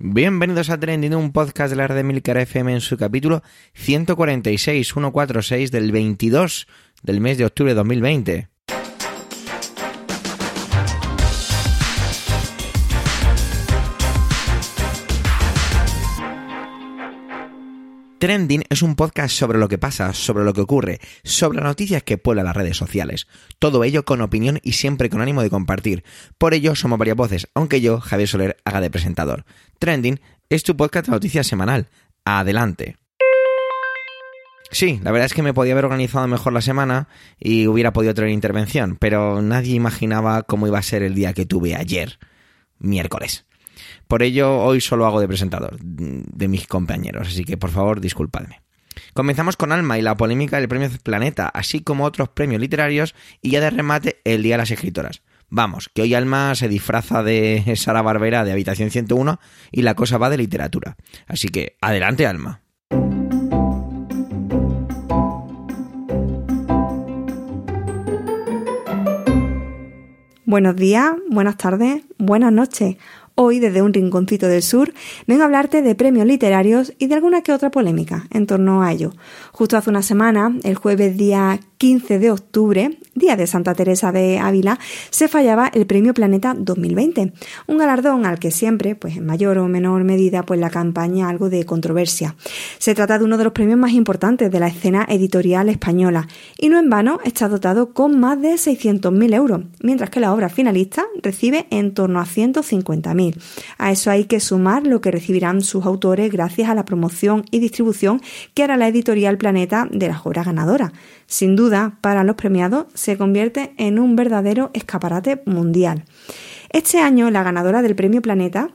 Bienvenidos a Trending, un podcast de la red de Milcar FM en su capítulo 146, 146 del 22 del mes de octubre de 2020. Trending es un podcast sobre lo que pasa, sobre lo que ocurre, sobre las noticias que pueblan las redes sociales. Todo ello con opinión y siempre con ánimo de compartir. Por ello somos varias voces, aunque yo, Javier Soler, haga de presentador. Trending es tu podcast de noticias semanal. Adelante. Sí, la verdad es que me podía haber organizado mejor la semana y hubiera podido tener intervención, pero nadie imaginaba cómo iba a ser el día que tuve ayer, miércoles. Por ello, hoy solo hago de presentador de mis compañeros, así que por favor, disculpadme. Comenzamos con Alma y la polémica del premio Planeta, así como otros premios literarios, y ya de remate el Día de las Escritoras. Vamos, que hoy Alma se disfraza de Sara Barbera de Habitación 101 y la cosa va de literatura. Así que, adelante Alma. Buenos días, buenas tardes, buenas noches. Hoy, desde un rinconcito del sur, vengo a hablarte de premios literarios y de alguna que otra polémica en torno a ello. Justo hace una semana, el jueves día 15 de octubre, día de Santa Teresa de Ávila, se fallaba el Premio Planeta 2020, un galardón al que siempre, pues en mayor o menor medida, pues la campaña algo de controversia. Se trata de uno de los premios más importantes de la escena editorial española y no en vano está dotado con más de 600.000 euros, mientras que la obra finalista recibe en torno a 150.000. A eso hay que sumar lo que recibirán sus autores gracias a la promoción y distribución que hará la editorial Planeta de las obras ganadoras. Sin duda, para los premiados se convierte en un verdadero escaparate mundial. Este año, la ganadora del Premio Planeta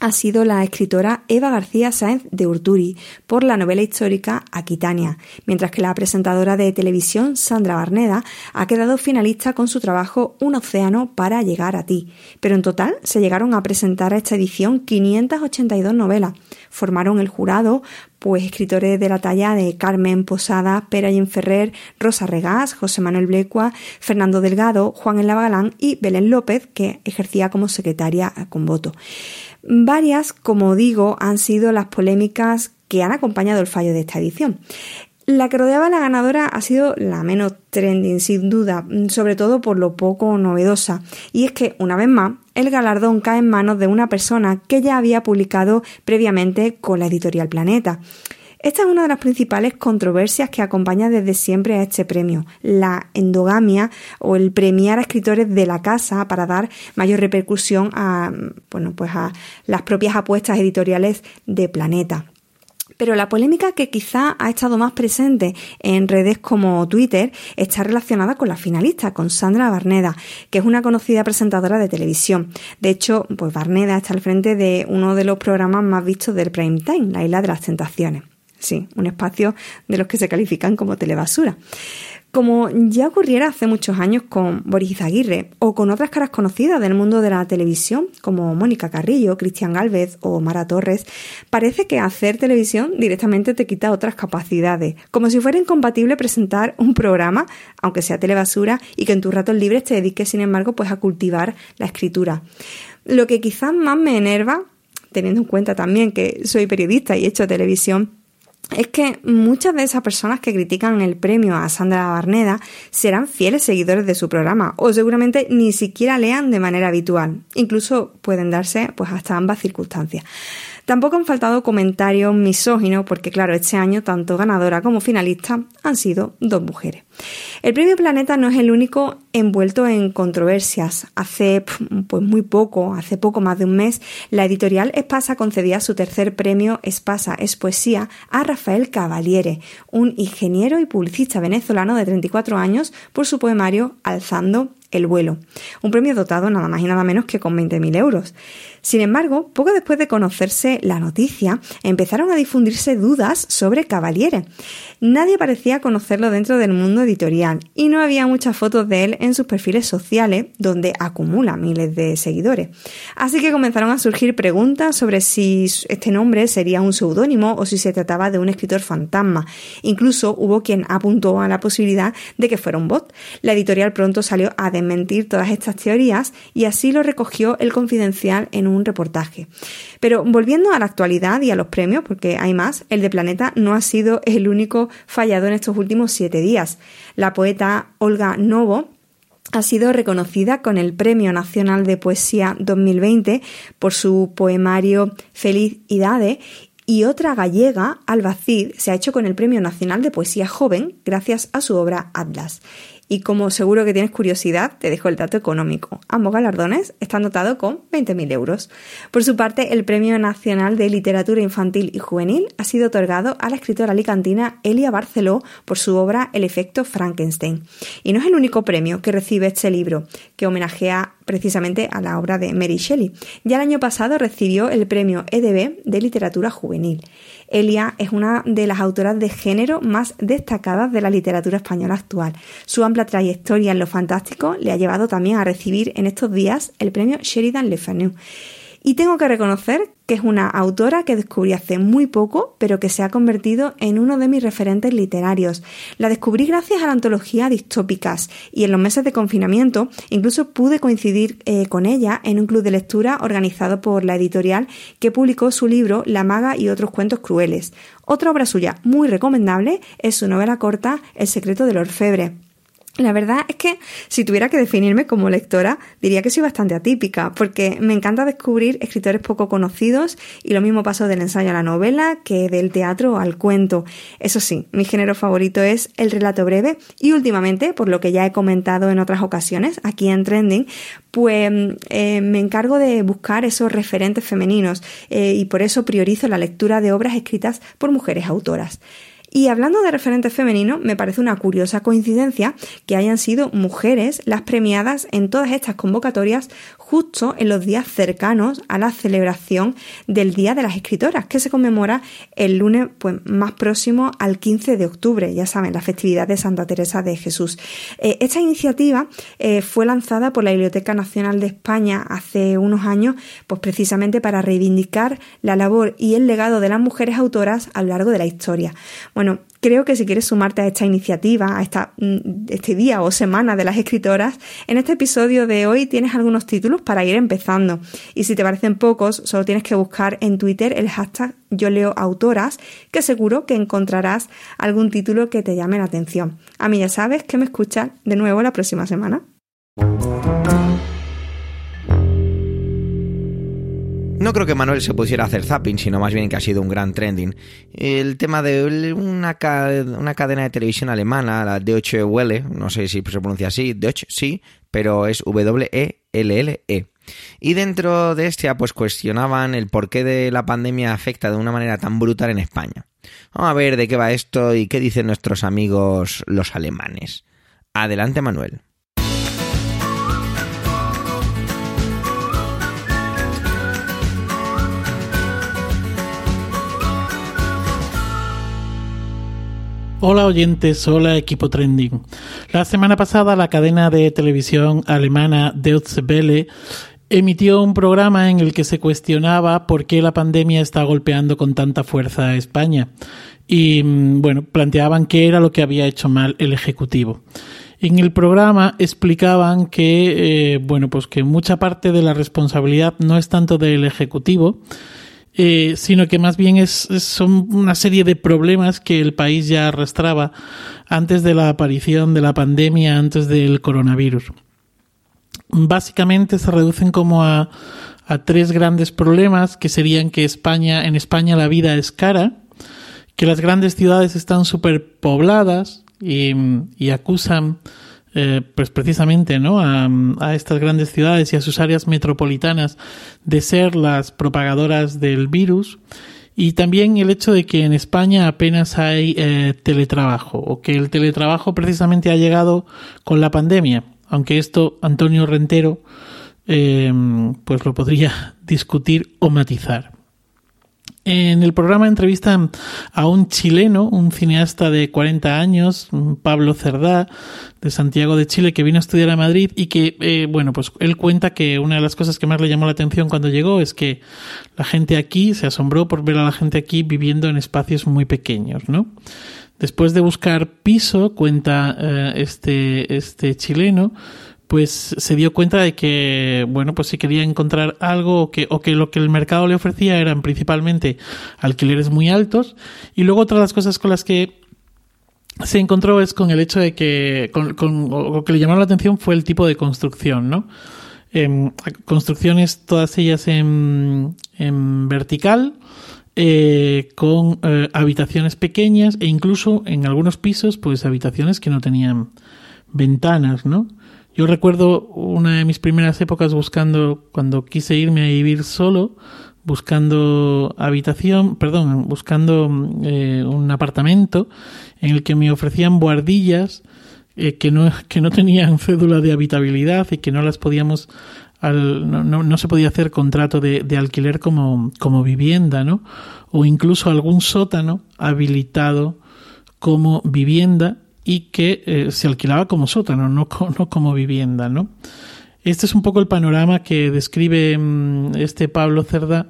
ha sido la escritora Eva García Sáenz de Urturi por la novela histórica Aquitania, mientras que la presentadora de televisión Sandra Barneda ha quedado finalista con su trabajo Un océano para llegar a ti. Pero en total se llegaron a presentar a esta edición 582 novelas. Formaron el jurado pues escritores de la talla de Carmen Posada, Perayen Ferrer, Rosa Regás, José Manuel Blecua, Fernando Delgado, Juan El Galán y Belén López, que ejercía como secretaria con voto. Varias, como digo, han sido las polémicas que han acompañado el fallo de esta edición. La que rodeaba a la ganadora ha sido la menos trending, sin duda, sobre todo por lo poco novedosa. Y es que, una vez más, el galardón cae en manos de una persona que ya había publicado previamente con la editorial Planeta. Esta es una de las principales controversias que acompaña desde siempre a este premio, la endogamia o el premiar a escritores de la casa para dar mayor repercusión a, bueno, pues a las propias apuestas editoriales de Planeta. Pero la polémica que quizá ha estado más presente en redes como Twitter está relacionada con la finalista, con Sandra Barneda, que es una conocida presentadora de televisión. De hecho, pues Barneda está al frente de uno de los programas más vistos del prime time, La Isla de las Tentaciones. Sí, un espacio de los que se califican como telebasura. Como ya ocurriera hace muchos años con Boris Izaguirre o con otras caras conocidas del mundo de la televisión como Mónica Carrillo, Cristian Galvez o Mara Torres, parece que hacer televisión directamente te quita otras capacidades, como si fuera incompatible presentar un programa, aunque sea telebasura, y que en tus ratos libres te dediques, sin embargo, pues a cultivar la escritura. Lo que quizás más me enerva, teniendo en cuenta también que soy periodista y he hecho televisión, es que muchas de esas personas que critican el premio a Sandra Barneda serán fieles seguidores de su programa o seguramente ni siquiera lean de manera habitual. Incluso pueden darse pues hasta ambas circunstancias. Tampoco han faltado comentarios misóginos porque claro, este año tanto ganadora como finalista han sido dos mujeres. El premio Planeta no es el único envuelto en controversias. Hace pues muy poco, hace poco más de un mes, la editorial Espasa concedía su tercer premio Espasa es Poesía a Rafael Cavaliere, un ingeniero y publicista venezolano de 34 años, por su poemario Alzando el vuelo, un premio dotado nada más y nada menos que con 20.000 euros. Sin embargo, poco después de conocerse la noticia, empezaron a difundirse dudas sobre Cavaliere. Nadie parecía conocerlo dentro del mundo editorial y no había muchas fotos de él en sus perfiles sociales donde acumula miles de seguidores. Así que comenzaron a surgir preguntas sobre si este nombre sería un seudónimo o si se trataba de un escritor fantasma. Incluso hubo quien apuntó a la posibilidad de que fuera un bot. La editorial pronto salió a desmentir todas estas teorías y así lo recogió el Confidencial en un reportaje. Pero volviendo a la actualidad y a los premios, porque hay más, el de Planeta no ha sido el único fallado en estos últimos siete días. La poeta Olga Novo ha sido reconocida con el Premio Nacional de Poesía 2020 por su poemario Feliz Idade y otra gallega, Albacid, se ha hecho con el Premio Nacional de Poesía Joven gracias a su obra Atlas. Y como seguro que tienes curiosidad, te dejo el dato económico. Ambos galardones están dotados con 20.000 euros. Por su parte, el Premio Nacional de Literatura Infantil y Juvenil ha sido otorgado a la escritora alicantina Elia Barceló por su obra El efecto Frankenstein. Y no es el único premio que recibe este libro, que homenajea precisamente a la obra de Mary Shelley. Ya el año pasado recibió el premio EDB de Literatura Juvenil. Elia es una de las autoras de género más destacadas de la literatura española actual. Su amplia trayectoria en lo fantástico le ha llevado también a recibir en estos días el premio Sheridan Le Fanu. Y tengo que reconocer que es una autora que descubrí hace muy poco, pero que se ha convertido en uno de mis referentes literarios. La descubrí gracias a la antología Distópicas y en los meses de confinamiento incluso pude coincidir eh, con ella en un club de lectura organizado por la editorial que publicó su libro La maga y otros cuentos crueles. Otra obra suya muy recomendable es su novela corta El secreto del orfebre. La verdad es que si tuviera que definirme como lectora, diría que soy bastante atípica, porque me encanta descubrir escritores poco conocidos y lo mismo paso del ensayo a la novela que del teatro al cuento. Eso sí, mi género favorito es el relato breve y últimamente, por lo que ya he comentado en otras ocasiones aquí en Trending, pues eh, me encargo de buscar esos referentes femeninos eh, y por eso priorizo la lectura de obras escritas por mujeres autoras. Y hablando de referentes femeninos, me parece una curiosa coincidencia que hayan sido mujeres las premiadas en todas estas convocatorias justo en los días cercanos a la celebración del Día de las Escritoras, que se conmemora el lunes pues, más próximo al 15 de octubre, ya saben, la festividad de Santa Teresa de Jesús. Eh, esta iniciativa eh, fue lanzada por la Biblioteca Nacional de España hace unos años, pues precisamente para reivindicar la labor y el legado de las mujeres autoras a lo largo de la historia. Creo que si quieres sumarte a esta iniciativa, a esta, mm, este día o semana de las escritoras, en este episodio de hoy tienes algunos títulos para ir empezando. Y si te parecen pocos, solo tienes que buscar en Twitter el hashtag yo leo autoras, que seguro que encontrarás algún título que te llame la atención. A mí ya sabes que me escuchas de nuevo la próxima semana. No creo que Manuel se pusiera a hacer zapping, sino más bien que ha sido un gran trending. El tema de una, cadena de televisión alemana, la Deutsche Welle, no sé si se pronuncia así, Deutsche sí, pero es W-E-L-L-E. -E. Y dentro de este, pues cuestionaban el por qué de la pandemia afecta de una manera tan brutal en España. Vamos a ver de qué va esto y qué dicen nuestros amigos los alemanes. Adelante, Manuel. Hola oyentes, hola equipo trending. La semana pasada la cadena de televisión alemana Deutsche Welle emitió un programa en el que se cuestionaba por qué la pandemia está golpeando con tanta fuerza a España. Y mm, bueno, planteaban qué era lo que había hecho mal el Ejecutivo. En el programa explicaban que, eh, bueno, pues que mucha parte de la responsabilidad no es tanto del Ejecutivo, eh, sino que más bien es, son una serie de problemas que el país ya arrastraba antes de la aparición de la pandemia, antes del coronavirus. Básicamente se reducen como a, a tres grandes problemas que serían que España, en España la vida es cara, que las grandes ciudades están superpobladas y, y acusan eh, pues precisamente ¿no? A, estas grandes ciudades y a sus áreas metropolitanas de ser las propagadoras del virus y también el hecho de que en España apenas hay eh, teletrabajo o que el teletrabajo precisamente ha llegado con la pandemia aunque esto Antonio Rentero eh, pues lo podría discutir o matizar en el programa entrevistan a un chileno, un cineasta de 40 años, Pablo Cerdá, de Santiago de Chile, que vino a estudiar a Madrid y que, eh, bueno, pues él cuenta que una de las cosas que más le llamó la atención cuando llegó es que la gente aquí se asombró por ver a la gente aquí viviendo en espacios muy pequeños, ¿no? Después de buscar piso, cuenta eh, este, este chileno, pues se dio cuenta de que, bueno, pues si quería encontrar algo que, o que lo que el mercado le ofrecía eran principalmente alquileres muy altos. Y luego otra de las cosas con las que se encontró es con el hecho de que, con, con, lo que le llamó la atención fue el tipo de construcción, ¿no? Eh, construcciones todas ellas en, en vertical, eh, con eh, habitaciones pequeñas e incluso en algunos pisos, pues habitaciones que no tenían ventanas, ¿no? Yo recuerdo una de mis primeras épocas buscando, cuando quise irme a vivir solo, buscando habitación, perdón, buscando eh, un apartamento en el que me ofrecían buhardillas eh, que, no, que no tenían cédula de habitabilidad y que no las podíamos, al, no, no, no, se podía hacer contrato de, de alquiler como, como vivienda, ¿no? O incluso algún sótano habilitado como vivienda y que eh, se alquilaba como sótano, no, como vivienda, ¿no? Este es un poco el panorama que describe mmm, este Pablo Cerda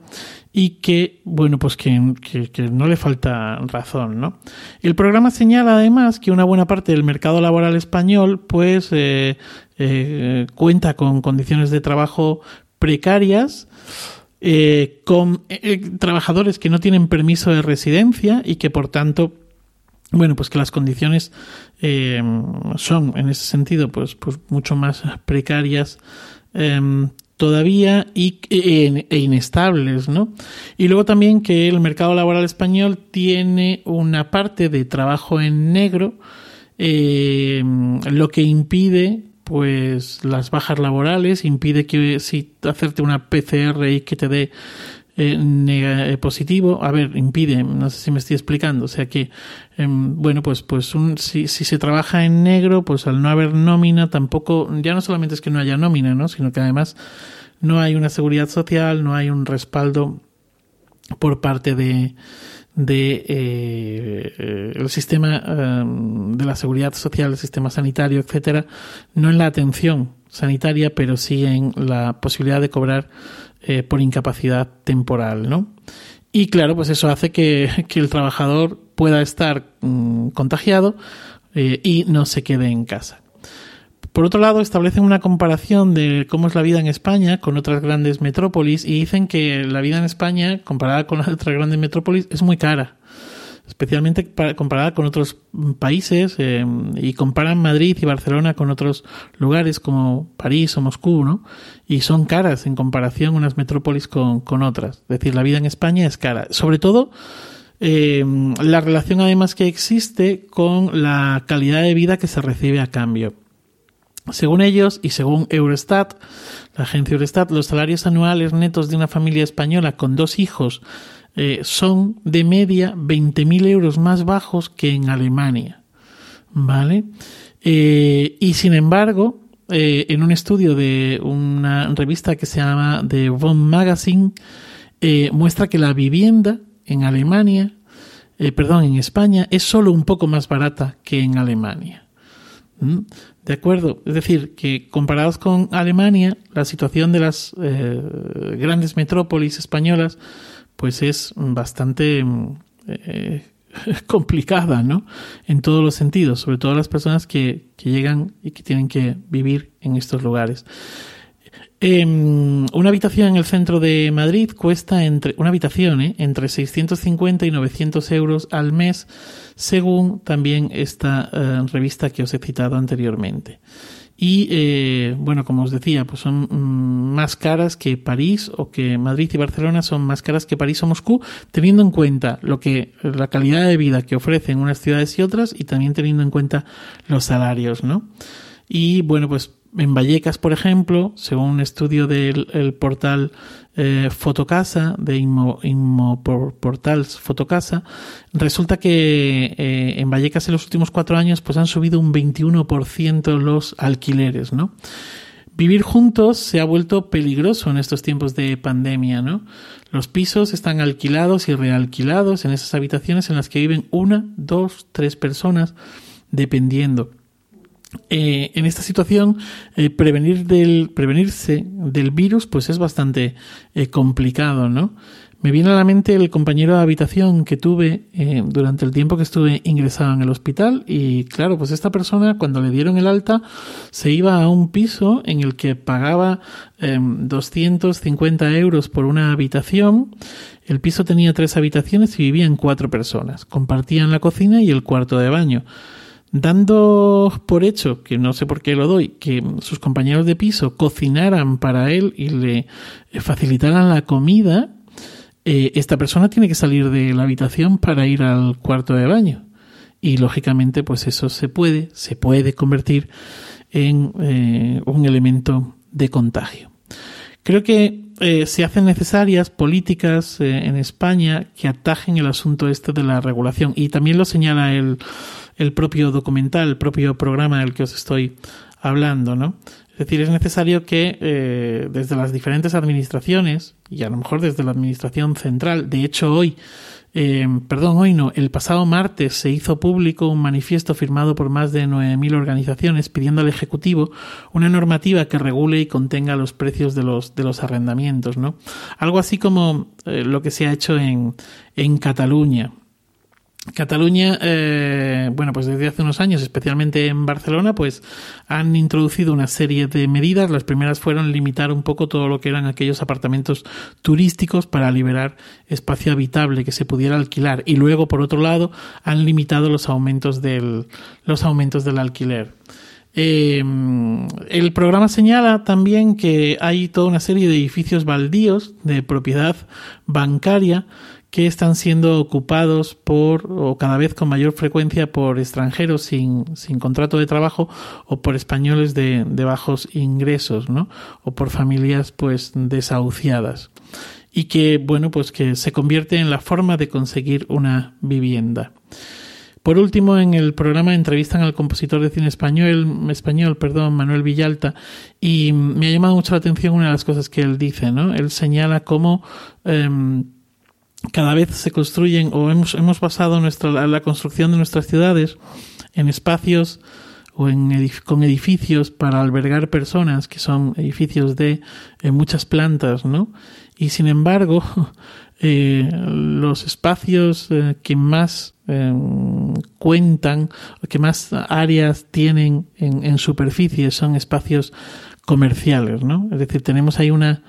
y que, bueno, pues que, que, no le falta razón, ¿no? El programa señala además que una buena parte del mercado laboral español, pues, eh, eh, cuenta con condiciones de trabajo precarias, con trabajadores que no tienen permiso de residencia y que, por tanto, bueno, pues que las condiciones eh, son en ese sentido pues, pues mucho más precarias eh, todavía y, e, e, inestables, ¿no? Y luego también que el mercado laboral español tiene una parte de trabajo en negro, eh, lo que impide pues las bajas laborales, impide que si hacerte una PCR y que te dé eh, positivo, a ver, impide, no sé si me estoy explicando, o sea que, eh, bueno, pues, pues un, si, si se trabaja en negro, pues al no haber nómina tampoco, ya no solamente es que no haya nómina, ¿no? sino que además no hay una seguridad social, no hay un respaldo por parte de, de eh, el sistema eh, de la seguridad social, el sistema sanitario, etcétera, no en la atención sanitaria, pero sí en la posibilidad de cobrar eh, por incapacidad temporal, ¿no? Y claro, pues eso hace que, el trabajador pueda estar mmm, contagiado eh, y no se quede en casa. Por otro lado, establecen una comparación de cómo es la vida en España con otras grandes metrópolis y dicen que la vida en España, comparada con las otras grandes metrópolis, es muy cara especialmente para, comparada con otros países eh, y comparan Madrid y Barcelona con otros lugares como París o Moscú, ¿no? Y son caras en comparación unas metrópolis con, con otras. Es decir, la vida en España es cara. Sobre todo, eh, la relación además que existe con la calidad de vida que se recibe a cambio. Según ellos y según Eurostat, la agencia Eurostat, los salarios anuales netos de una familia española con dos hijos eh, son de media 20.000 euros más bajos que en Alemania. ¿Vale? Eh, y sin embargo, eh, en un estudio de una revista que se llama The Von Magazine, muestra que la vivienda en Alemania, perdón, en España, es solo un poco más barata que en Alemania. ¿De acuerdo? Es decir, que comparados con Alemania, la situación de las grandes metrópolis españolas pues es bastante eh, complicada, ¿no? En todos los sentidos, sobre todo las personas que, que llegan y que tienen que vivir en estos lugares. Eh, una habitación en el centro de Madrid cuesta entre una habitación ¿eh? entre 650 y 900 euros al mes, según también esta eh, revista que os he citado anteriormente. Y eh, bueno, como os decía, pues son mm, más caras que París o que Madrid y Barcelona son más caras que París o Moscú, teniendo en cuenta lo que la calidad de vida que ofrecen unas ciudades y otras y también teniendo en cuenta los salarios, ¿no? Y bueno, pues en Vallecas, por ejemplo, según un estudio del el portal eh, Fotocasa, de Inmo, Inmo Fotocasa, resulta que eh, en Vallecas en los últimos cuatro años pues han subido un 21% los alquileres, ¿no? Vivir juntos se ha vuelto peligroso en estos tiempos de pandemia, ¿no? Los pisos están alquilados y realquilados en esas habitaciones en las que viven una, dos, tres personas, dependiendo. Eh, en esta situación, eh, prevenir del, prevenirse del virus, pues es bastante eh, complicado, ¿no? Me viene a la mente el compañero de habitación que tuve eh, durante el tiempo que estuve ingresado en el hospital y claro, pues esta persona cuando le dieron el alta se iba a un piso en el que pagaba 250 em, euros por una habitación. El piso tenía tres habitaciones y vivían cuatro personas. Compartían la cocina y el cuarto de baño dando por hecho, que no sé por qué lo doy, que sus compañeros de piso cocinaran para él y le facilitaran la comida, eh, esta persona tiene que salir de la habitación para ir al cuarto de baño. Y lógicamente, pues eso se puede, se puede convertir en eh, un elemento de contagio. Creo que eh, se hacen necesarias políticas en España que atajen el asunto este de la regulación. Y también lo señala el, el propio documental, el propio programa del que os estoy hablando, ¿no? Es decir, es necesario que desde las diferentes administraciones, y a lo mejor desde la administración central, de hecho hoy, eh, perdón, hoy no, el pasado martes se hizo público un manifiesto firmado por más de 9.000 organizaciones pidiendo al Ejecutivo una normativa que regule y contenga los precios de los, de los arrendamientos, ¿no? Algo así como eh, lo que se ha hecho en, en Cataluña. Cataluña, eh, bueno, pues desde hace unos años, especialmente en Barcelona, pues han introducido una serie de medidas. Las primeras fueron limitar un poco todo lo que eran aquellos apartamentos turísticos para liberar espacio habitable que se pudiera alquilar. Y luego, por otro lado, han limitado los aumentos del, los aumentos del alquiler. Eh, el programa señala también que hay toda una serie de edificios baldíos de propiedad bancaria que están siendo ocupados por, o cada vez con mayor frecuencia, por extranjeros sin, sin contrato de trabajo o por españoles de, bajos ingresos, ¿no? O por familias, pues, desahuciadas. Y que, bueno, pues que se convierte en la forma de conseguir una vivienda. Por último, en el programa entrevistan al compositor de cine español, español perdón, Manuel Villalta, y me ha llamado mucho la atención una de las cosas que él dice, ¿no? Él señala cómo em, cada vez se construyen o hemos, hemos basado nuestra, la construcción de nuestras ciudades en espacios o en con edificios para albergar personas que son edificios de eh, muchas plantas, ¿no? Y sin embargo, eh, los espacios eh, que más cuentan, que más áreas tienen en, en superficie son espacios comerciales, ¿no? Es decir, tenemos ahí una,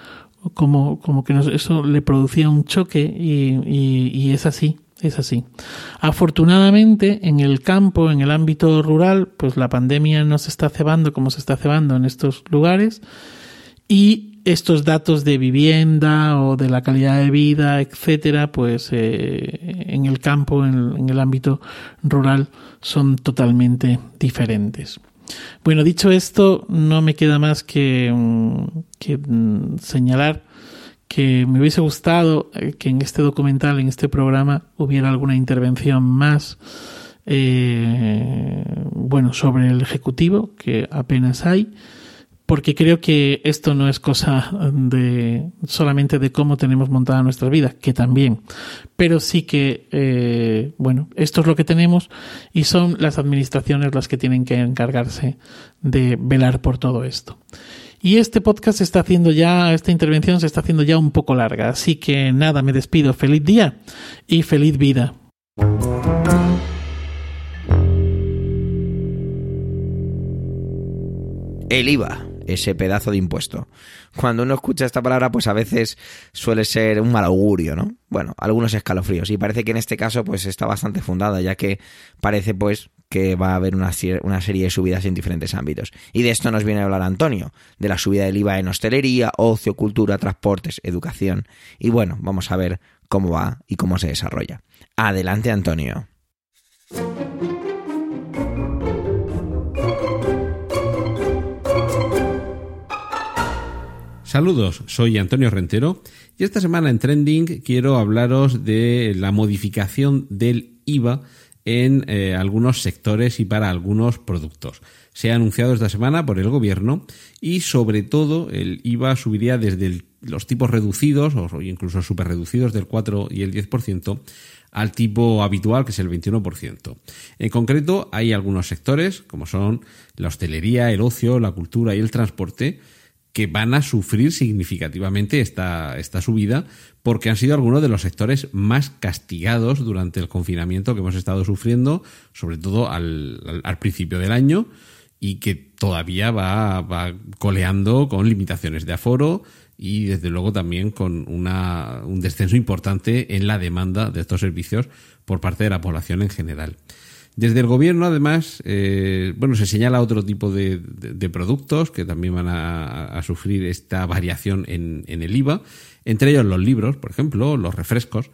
como, como que eso le producía un choque y, y, es así, es así. Afortunadamente, en el campo, en el ámbito rural, pues la pandemia no se está cebando como se está cebando en estos lugares y estos datos de vivienda o de la calidad de vida, etcétera, pues eh, en el campo, en, en el ámbito rural, son totalmente diferentes. Bueno, dicho esto, no me queda más que, mm, mm, señalar que me hubiese gustado eh, que en este documental, en este programa, hubiera alguna intervención más, eh, bueno, sobre el Ejecutivo, que apenas hay porque creo que esto no es cosa de solamente de cómo tenemos montada nuestra vida, que también, pero sí que, eh, bueno, esto es lo que tenemos y son las administraciones las que tienen que encargarse de velar por todo esto. Y este podcast se está haciendo ya, esta intervención se está haciendo ya un poco larga, así que nada, me despido. Feliz día y feliz vida. El IVA ese pedazo de impuesto. Cuando uno escucha esta palabra, pues a veces suele ser un mal augurio, ¿no? Bueno, algunos escalofríos. Y parece que en este caso, pues está bastante fundada, ya que parece, pues, que va a haber una, una, serie de subidas en diferentes ámbitos. Y de esto nos viene a hablar Antonio, de la subida del IVA en hostelería, ocio, cultura, transportes, educación. Y bueno, vamos a ver cómo va y cómo se desarrolla. Adelante, Antonio. Saludos, soy Antonio Rentero y esta semana en Trending quiero hablaros de la modificación del IVA en eh, algunos sectores y para algunos productos. Se ha anunciado esta semana por el gobierno y sobre todo el IVA subiría desde los tipos reducidos o incluso super reducidos del 4 y el 10% al tipo habitual que es el 21%. En concreto hay algunos sectores como son la hostelería, el ocio, la cultura y el transporte que van a sufrir significativamente esta, esta subida porque han sido algunos de los sectores más castigados durante el confinamiento que hemos estado sufriendo, sobre todo al, al, principio del año, y que todavía va, va, coleando con limitaciones de aforo y desde luego también con una, un descenso importante en la demanda de estos servicios por parte de la población en general. Desde el gobierno, además, eh, bueno, se señala otro tipo de, de, productos que también van a, a sufrir esta variación en, en, el IVA, entre ellos los libros, por ejemplo, los refrescos.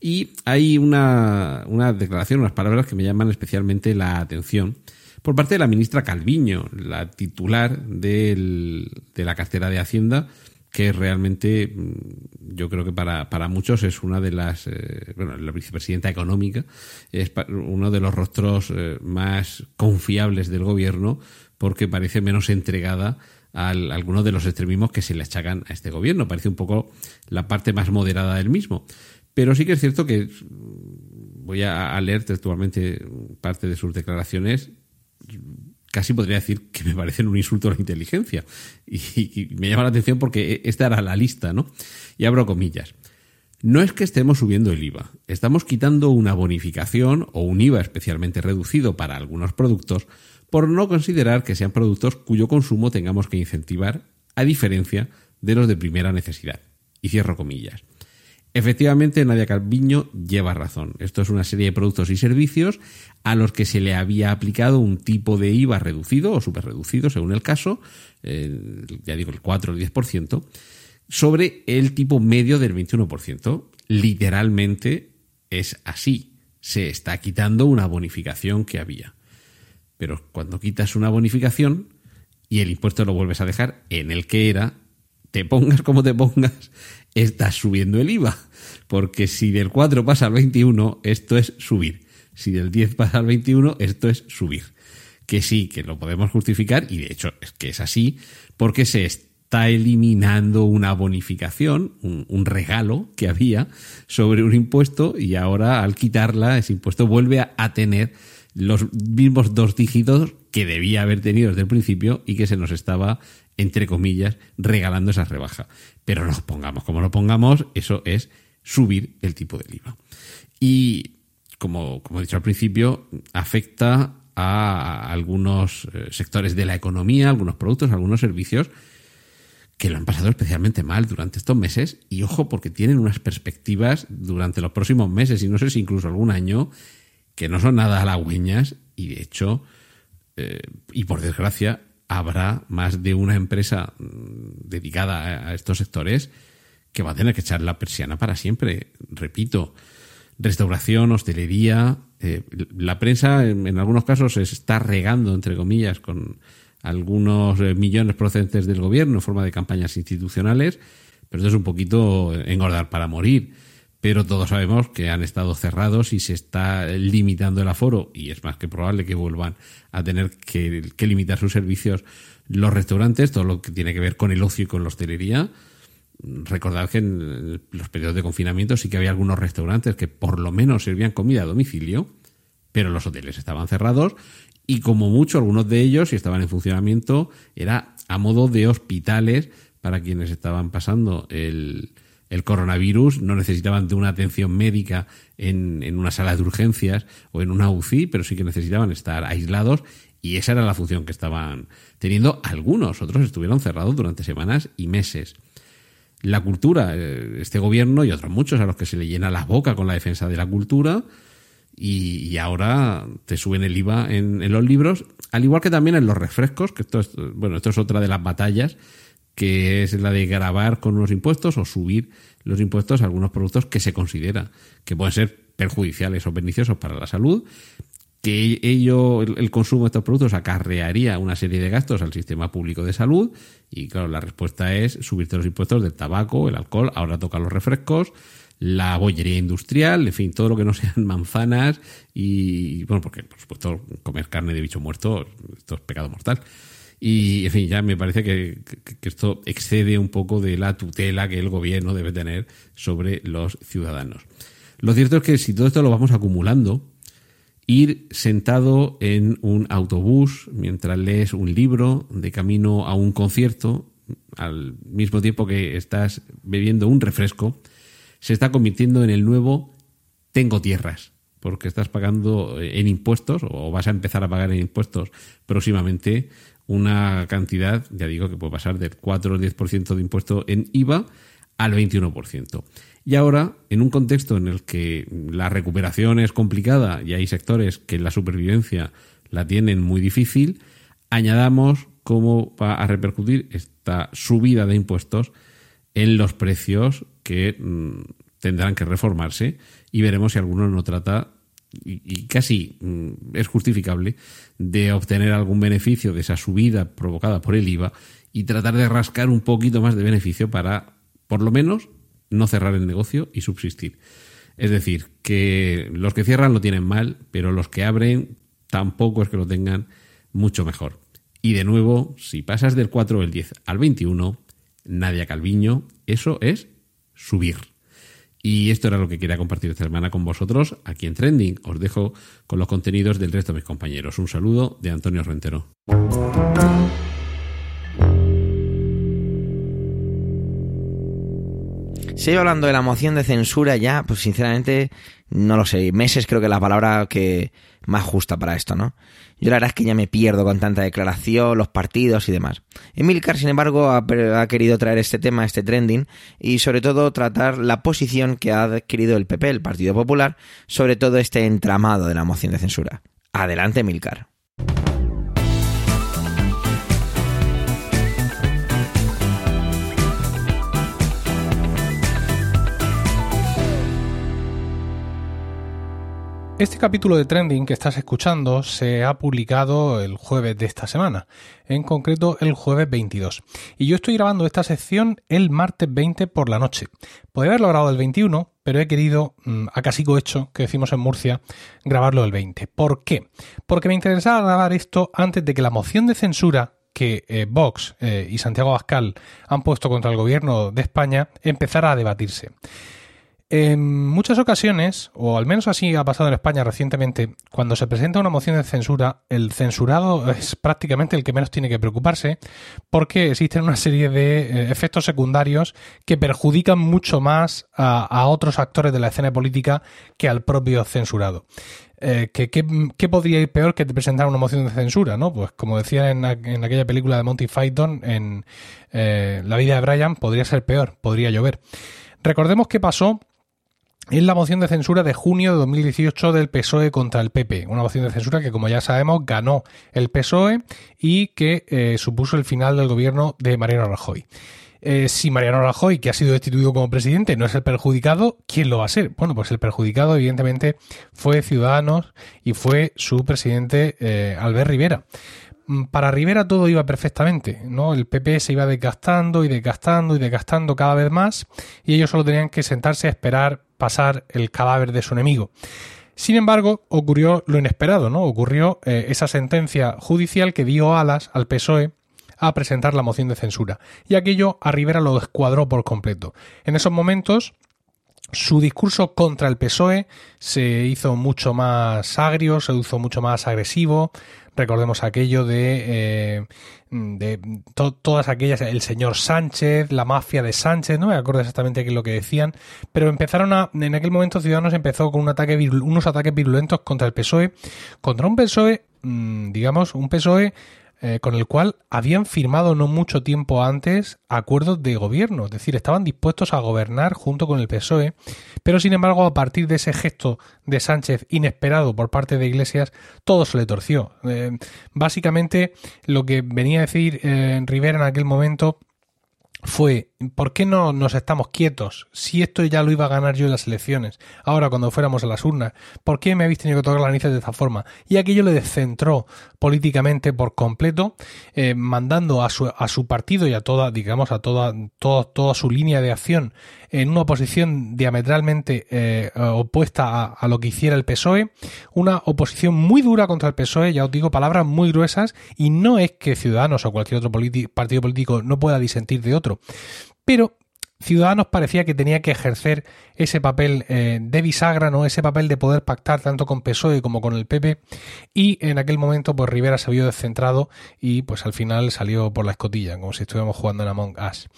Y hay una, una declaración, unas palabras que me llaman especialmente la atención por parte de la ministra Calviño, la titular del, de la cartera de Hacienda, que realmente mm, yo creo que para, para muchos es una de las, eh, bueno, la vicepresidenta económica, es uno de los rostros eh, más confiables del gobierno porque parece menos entregada a algunos de los extremismos que se le achacan a este gobierno. Parece un poco la parte más moderada del mismo. Pero sí que es cierto que mm, voy a leer textualmente parte de sus declaraciones casi podría decir que me parecen un insulto a la inteligencia. Y, me llama la atención porque esta era la lista, ¿no? Y abro comillas. No es que estemos subiendo el IVA, estamos quitando una bonificación o un IVA especialmente reducido para algunos productos por no considerar que sean productos cuyo consumo tengamos que incentivar, a diferencia de los de primera necesidad. Y cierro comillas. Efectivamente, Nadia Calviño lleva razón. Esto es una serie de productos y servicios a los que se le había aplicado un tipo de IVA reducido o superreducido, según el caso, eh, ya digo, el 4 o el 10%, sobre el tipo medio del 21%. Literalmente es así. Se está quitando una bonificación que había. Pero cuando quitas una bonificación y el impuesto lo vuelves a dejar en el que era, te pongas como te pongas, estás subiendo el IVA. Porque si del 4 pasa al 21, esto es subir. Si del 10 pasa al 21, esto es subir. Que sí, que lo podemos justificar, y de hecho es que es así, porque se está eliminando una bonificación, un, regalo que había sobre un impuesto, y ahora al quitarla, ese impuesto vuelve a tener los mismos dos dígitos que debía haber tenido desde el principio y que se nos estaba entre comillas, regalando esa rebaja. Pero nos pongamos como lo pongamos, eso es subir el tipo del IVA. Y como, como he dicho al principio, afecta a algunos eh, sectores de la economía, algunos productos, algunos servicios que lo han pasado especialmente mal durante estos meses y ojo porque tienen unas perspectivas durante los próximos meses y no sé si incluso algún año que no son nada halagüeñas y de hecho eh, y por desgracia habrá más de una empresa mm, dedicada a estos sectores que va a tener que echar la persiana para siempre. Repito, restauración, hostelería. Eh, la prensa en, algunos casos se está regando, entre comillas, con algunos eh, millones procedentes del gobierno en forma de campañas institucionales, pero esto es un poquito engordar para morir pero todos sabemos que han estado cerrados y se está limitando el aforo y es más que probable que vuelvan a tener que, limitar sus servicios los restaurantes, todo lo que tiene que ver con el ocio y con la hostelería. Recordad que en los periodos de confinamiento sí que había algunos restaurantes que por lo menos servían comida a domicilio, pero los hoteles estaban cerrados y como mucho algunos de ellos, si estaban en funcionamiento, era a modo de hospitales para quienes estaban pasando el, el coronavirus, no necesitaban de una atención médica en, en, una sala de urgencias o en una UCI, pero sí que necesitaban estar aislados y esa era la función que estaban teniendo algunos, otros estuvieron cerrados durante semanas y meses. La cultura, eh, este gobierno y otros muchos a los que se le llena la boca con la defensa de la cultura, y, ahora te suben el IVA en, en, los libros, al igual que también en los refrescos, que esto es, bueno, esto es otra de las batallas que es la de grabar con unos impuestos o subir los impuestos a algunos productos que se considera que pueden ser perjudiciales o perniciosos para la salud, que ello, el, consumo de estos productos acarrearía una serie de gastos al sistema público de salud y claro, la respuesta es subirte los impuestos del tabaco, el alcohol, ahora toca los refrescos, la bollería industrial, en fin, todo lo que no sean manzanas y, bueno, porque por supuesto comer carne de bicho muerto, esto es pecado mortal. Y, en fin, ya me parece que, esto excede un poco de la tutela que el gobierno debe tener sobre los ciudadanos. Lo cierto es que si todo esto lo vamos acumulando, ir sentado en un autobús mientras lees un libro de camino a un concierto al mismo tiempo que estás bebiendo un refresco, se está convirtiendo en el nuevo tengo tierras, porque estás pagando en impuestos o vas a empezar a pagar en impuestos próximamente una cantidad, ya digo, que puede pasar del 4 o 10% de impuesto en IVA al 21%. Y ahora, en un contexto en el que la recuperación es complicada y hay sectores que la supervivencia la tienen muy difícil, añadamos cómo va a repercutir esta subida de impuestos en los precios que mm, tendrán que reformarse y veremos si alguno no trata y, casi mm, es justificable de obtener algún beneficio de esa subida provocada por el IVA y tratar de rascar un poquito más de beneficio para, por lo menos, no cerrar el negocio y subsistir. Es decir, que los que cierran lo tienen mal, pero los que abren tampoco es que lo tengan mucho mejor. Y de nuevo, si pasas del 4 o el 10 al 21, Nadia Calviño, eso es subir. Y esto era lo que quería compartir esta semana con vosotros aquí en Trending. Os dejo con los contenidos del resto de mis compañeros. Un saludo de Antonio Rentero. Sigo hablando de la moción de censura ya, pues sinceramente no lo sé, meses creo que es la palabra que más justa para esto, ¿no? Yo la verdad es que ya me pierdo con tanta declaración, los partidos y demás. Emilcar, sin embargo, ha, ha, querido traer este tema, este trending, y sobre todo tratar la posición que ha adquirido el PP, el Partido Popular, sobre todo este entramado de la moción de censura. Adelante, Emilcar. Este capítulo de Trending que estás escuchando se ha publicado el jueves de esta semana, en concreto el jueves 22. Y yo estoy grabando esta sección el martes 20 por la noche. Podría haberlo grabado el 21, pero he querido, mm, a casico hecho, que decimos en Murcia, grabarlo el 20. ¿Por qué? Porque me interesaba grabar esto antes de que la moción de censura que eh, Vox eh, y Santiago Abascal han puesto contra el gobierno de España empezara a debatirse. En muchas ocasiones, o al menos así ha pasado en España recientemente, cuando se presenta una moción de censura, el censurado es prácticamente el que menos tiene que preocuparse, porque existen una serie de eh, efectos secundarios que perjudican mucho más a, otros actores de la escena política que al propio censurado. Eh, ¿qué, podría ir peor que presentar una moción de censura? ¿no? Pues como decía en, aquella película de Monty Python, en eh, La vida de Brian, podría ser peor, podría llover. Recordemos qué pasó es la moción de censura de junio de 2018 del PSOE contra el PP. Una moción de censura que, como ya sabemos, ganó el PSOE y que eh, supuso el final del gobierno de Mariano Rajoy. Eh, si Mariano Rajoy, que ha sido destituido como presidente, no es el perjudicado, ¿quién lo va a ser? Bueno, pues el perjudicado, evidentemente, fue Ciudadanos y fue su presidente eh, Albert Rivera. Mm, para Rivera todo iba perfectamente, ¿no? El PP se iba desgastando y desgastando y desgastando cada vez más y ellos solo tenían que sentarse a esperar pasar el cadáver de su enemigo. Sin embargo, ocurrió lo inesperado, ¿no? Ocurrió eh, esa sentencia judicial que dio alas al PSOE a presentar la moción de censura. Y aquello a Rivera lo descuadró por completo. En esos momentos, su discurso contra el PSOE se hizo mucho más agrio, se hizo mucho más agresivo. Recordemos aquello de, eh, de todas aquellas, el señor Sánchez, la mafia de Sánchez, no me acuerdo exactamente qué es lo que decían, pero empezaron a, en aquel momento Ciudadanos empezó con un ataque, unos ataques virulentos contra el PSOE, contra un PSOE, mm, digamos, un PSOE eh, con el cual habían firmado no mucho tiempo antes acuerdos de gobierno, es decir, estaban dispuestos a gobernar junto con el PSOE, pero sin embargo a partir de ese gesto de Sánchez inesperado por parte de Iglesias, todo se le torció. Eh, básicamente lo que venía a decir eh, Rivera en aquel momento fue, ¿por qué no nos estamos quietos? Si esto ya lo iba a ganar yo en las elecciones, ahora cuando fuéramos a las urnas, ¿por qué me habéis tenido que tocar la narices de esta forma? Y aquello le descentró políticamente por completo, eh, mandando a su, a su partido y a toda, digamos, a toda, su línea de acción en una oposición diametralmente eh, opuesta a, lo que hiciera el PSOE, una oposición muy dura contra el PSOE, ya os digo, palabras muy gruesas, y no es que Ciudadanos o cualquier otro partido político no pueda disentir de otro, pero Ciudadanos parecía que tenía que ejercer ese papel eh, de bisagra, ¿no? Ese papel de poder pactar tanto con PSOE como con el PP. Y en aquel momento, pues Rivera se vio descentrado y pues al final salió por la escotilla, como si estuviéramos jugando en Among Us.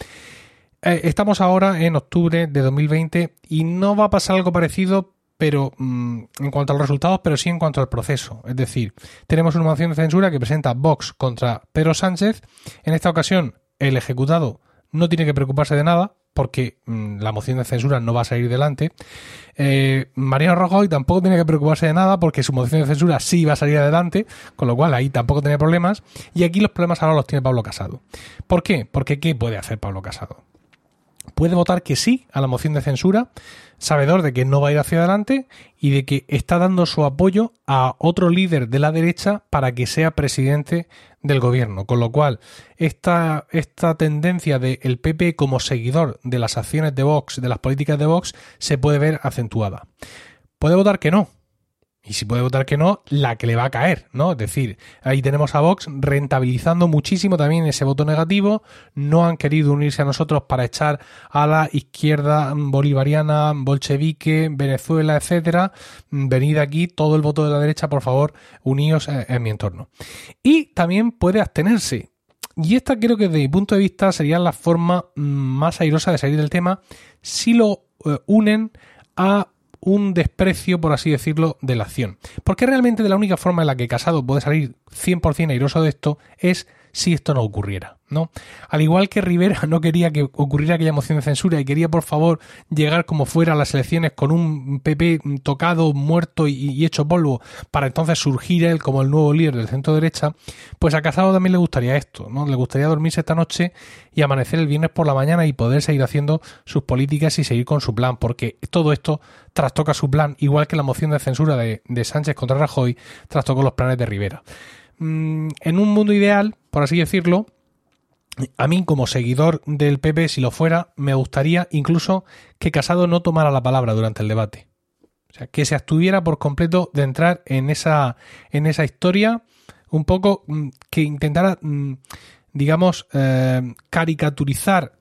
Eh, estamos ahora en octubre de 2020 y no va a pasar algo parecido, pero mm, en cuanto a los resultados, pero sí en cuanto al proceso. Es decir, tenemos una moción de censura que presenta Vox contra Pedro Sánchez. En esta ocasión, el ejecutado no tiene que preocuparse de nada, porque mm, la moción de censura no va a salir delante. Eh, Mariano Rajoy tampoco tiene que preocuparse de nada porque su moción de censura sí va a salir adelante, con lo cual ahí tampoco tiene problemas. Y aquí los problemas ahora los tiene Pablo Casado. ¿Por qué? Porque ¿qué puede hacer Pablo Casado? Puede votar que sí a la moción de censura, sabedor de que no va a ir hacia adelante y de que está dando su apoyo a otro líder de la derecha para que sea presidente del gobierno. Con lo cual, esta, esta tendencia del PP como seguidor de las acciones de Vox, de las políticas de Vox, se puede ver acentuada. Puede votar que no, y si puede votar que no, la que le va a caer, ¿no? Es decir, ahí tenemos a Vox rentabilizando muchísimo también ese voto negativo, no han querido unirse a nosotros para echar a la izquierda bolivariana, bolchevique, Venezuela, etcétera. Venid aquí, todo el voto de la derecha, por favor, uníos en, mi entorno. Y también puede abstenerse. Y esta creo que desde mi punto de vista sería la forma mm, más airosa de salir del tema si lo eh, unen a un desprecio, por así decirlo, de la acción. Porque realmente de la única forma en la que Casado puede salir 100% airoso de esto es si esto no ocurriera, ¿no? Al igual que Rivera no quería que ocurriera aquella moción de censura y quería, por favor, llegar como fuera a las elecciones con un PP tocado, muerto y, hecho polvo, para entonces surgir él como el nuevo líder del centro derecha, pues a Casado también le gustaría esto, ¿no? Le gustaría dormirse esta noche y amanecer el viernes por la mañana y poder seguir haciendo sus políticas y seguir con su plan, porque todo esto trastoca su plan, igual que la moción de censura de, Sánchez contra Rajoy trastocó los planes de Rivera. Mm, en un mundo ideal, por así decirlo, a mí como seguidor del PP, si lo fuera, me gustaría incluso que Casado no tomara la palabra durante el debate. O sea, que se abstuviera por completo de entrar en esa, en esa historia, un poco mm, que intentara, mm, digamos, eh, caricaturizar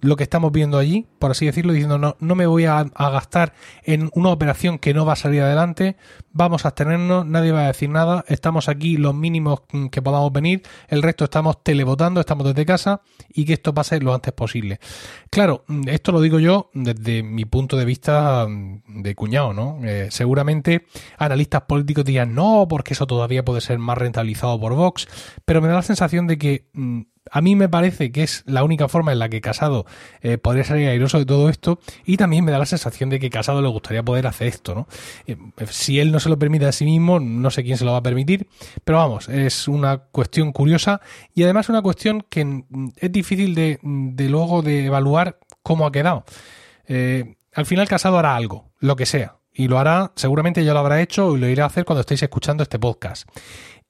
lo que estamos viendo allí, por así decirlo, diciendo no, no me voy a, gastar en una operación que no va a salir adelante, vamos a abstenernos, nadie va a decir nada, estamos aquí los mínimos que podamos venir, el resto estamos televotando, estamos desde casa y que esto pase lo antes posible. Claro, esto lo digo yo desde mi punto de vista de cuñado, ¿no? Eh, seguramente analistas políticos digan no, porque eso todavía puede ser más rentabilizado por Vox, pero me da la sensación de que mm, a mí me parece que es la única forma en la que Casado eh, podría salir airoso de todo esto y también me da la sensación de que Casado le gustaría poder hacer esto, ¿no? Eh, si él no se lo permite a sí mismo, no sé quién se lo va a permitir, pero vamos, es una cuestión curiosa y además una cuestión que es difícil de, luego de evaluar cómo ha quedado. Eh, al final Casado hará algo, lo que sea, y lo hará, seguramente ya lo habrá hecho y lo irá a hacer cuando estéis escuchando este podcast.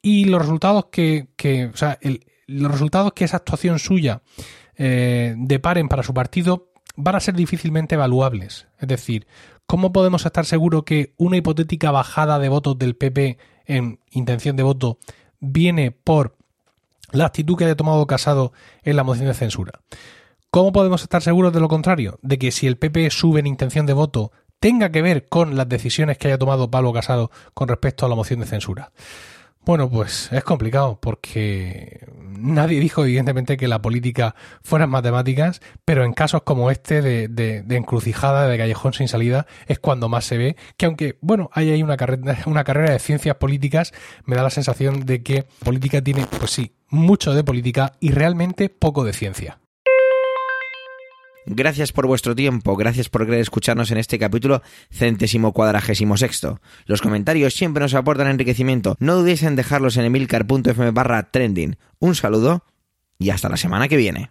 Y los resultados que, que o sea, el, los resultados que esa actuación suya eh, deparen para su partido van a ser difícilmente evaluables. Es decir, ¿cómo podemos estar seguros que una hipotética bajada de votos del PP en intención de voto viene por la actitud que haya tomado Casado en la moción de censura? ¿Cómo podemos estar seguros de lo contrario? De que si el PP sube en intención de voto tenga que ver con las decisiones que haya tomado Pablo Casado con respecto a la moción de censura. Bueno, pues es complicado porque nadie dijo evidentemente que la política fueran matemáticas, pero en casos como este de, de, encrucijada, de callejón sin salida, es cuando más se ve que aunque, bueno, hay ahí una carrera, una carrera de ciencias políticas, me da la sensación de que política tiene, pues sí, mucho de política y realmente poco de ciencia. Gracias por vuestro tiempo, gracias por querer escucharnos en este capítulo centésimo cuadragésimo sexto. Los comentarios siempre nos aportan enriquecimiento. No dudéis en dejarlos en emilcar.fm barra trending. Un saludo y hasta la semana que viene.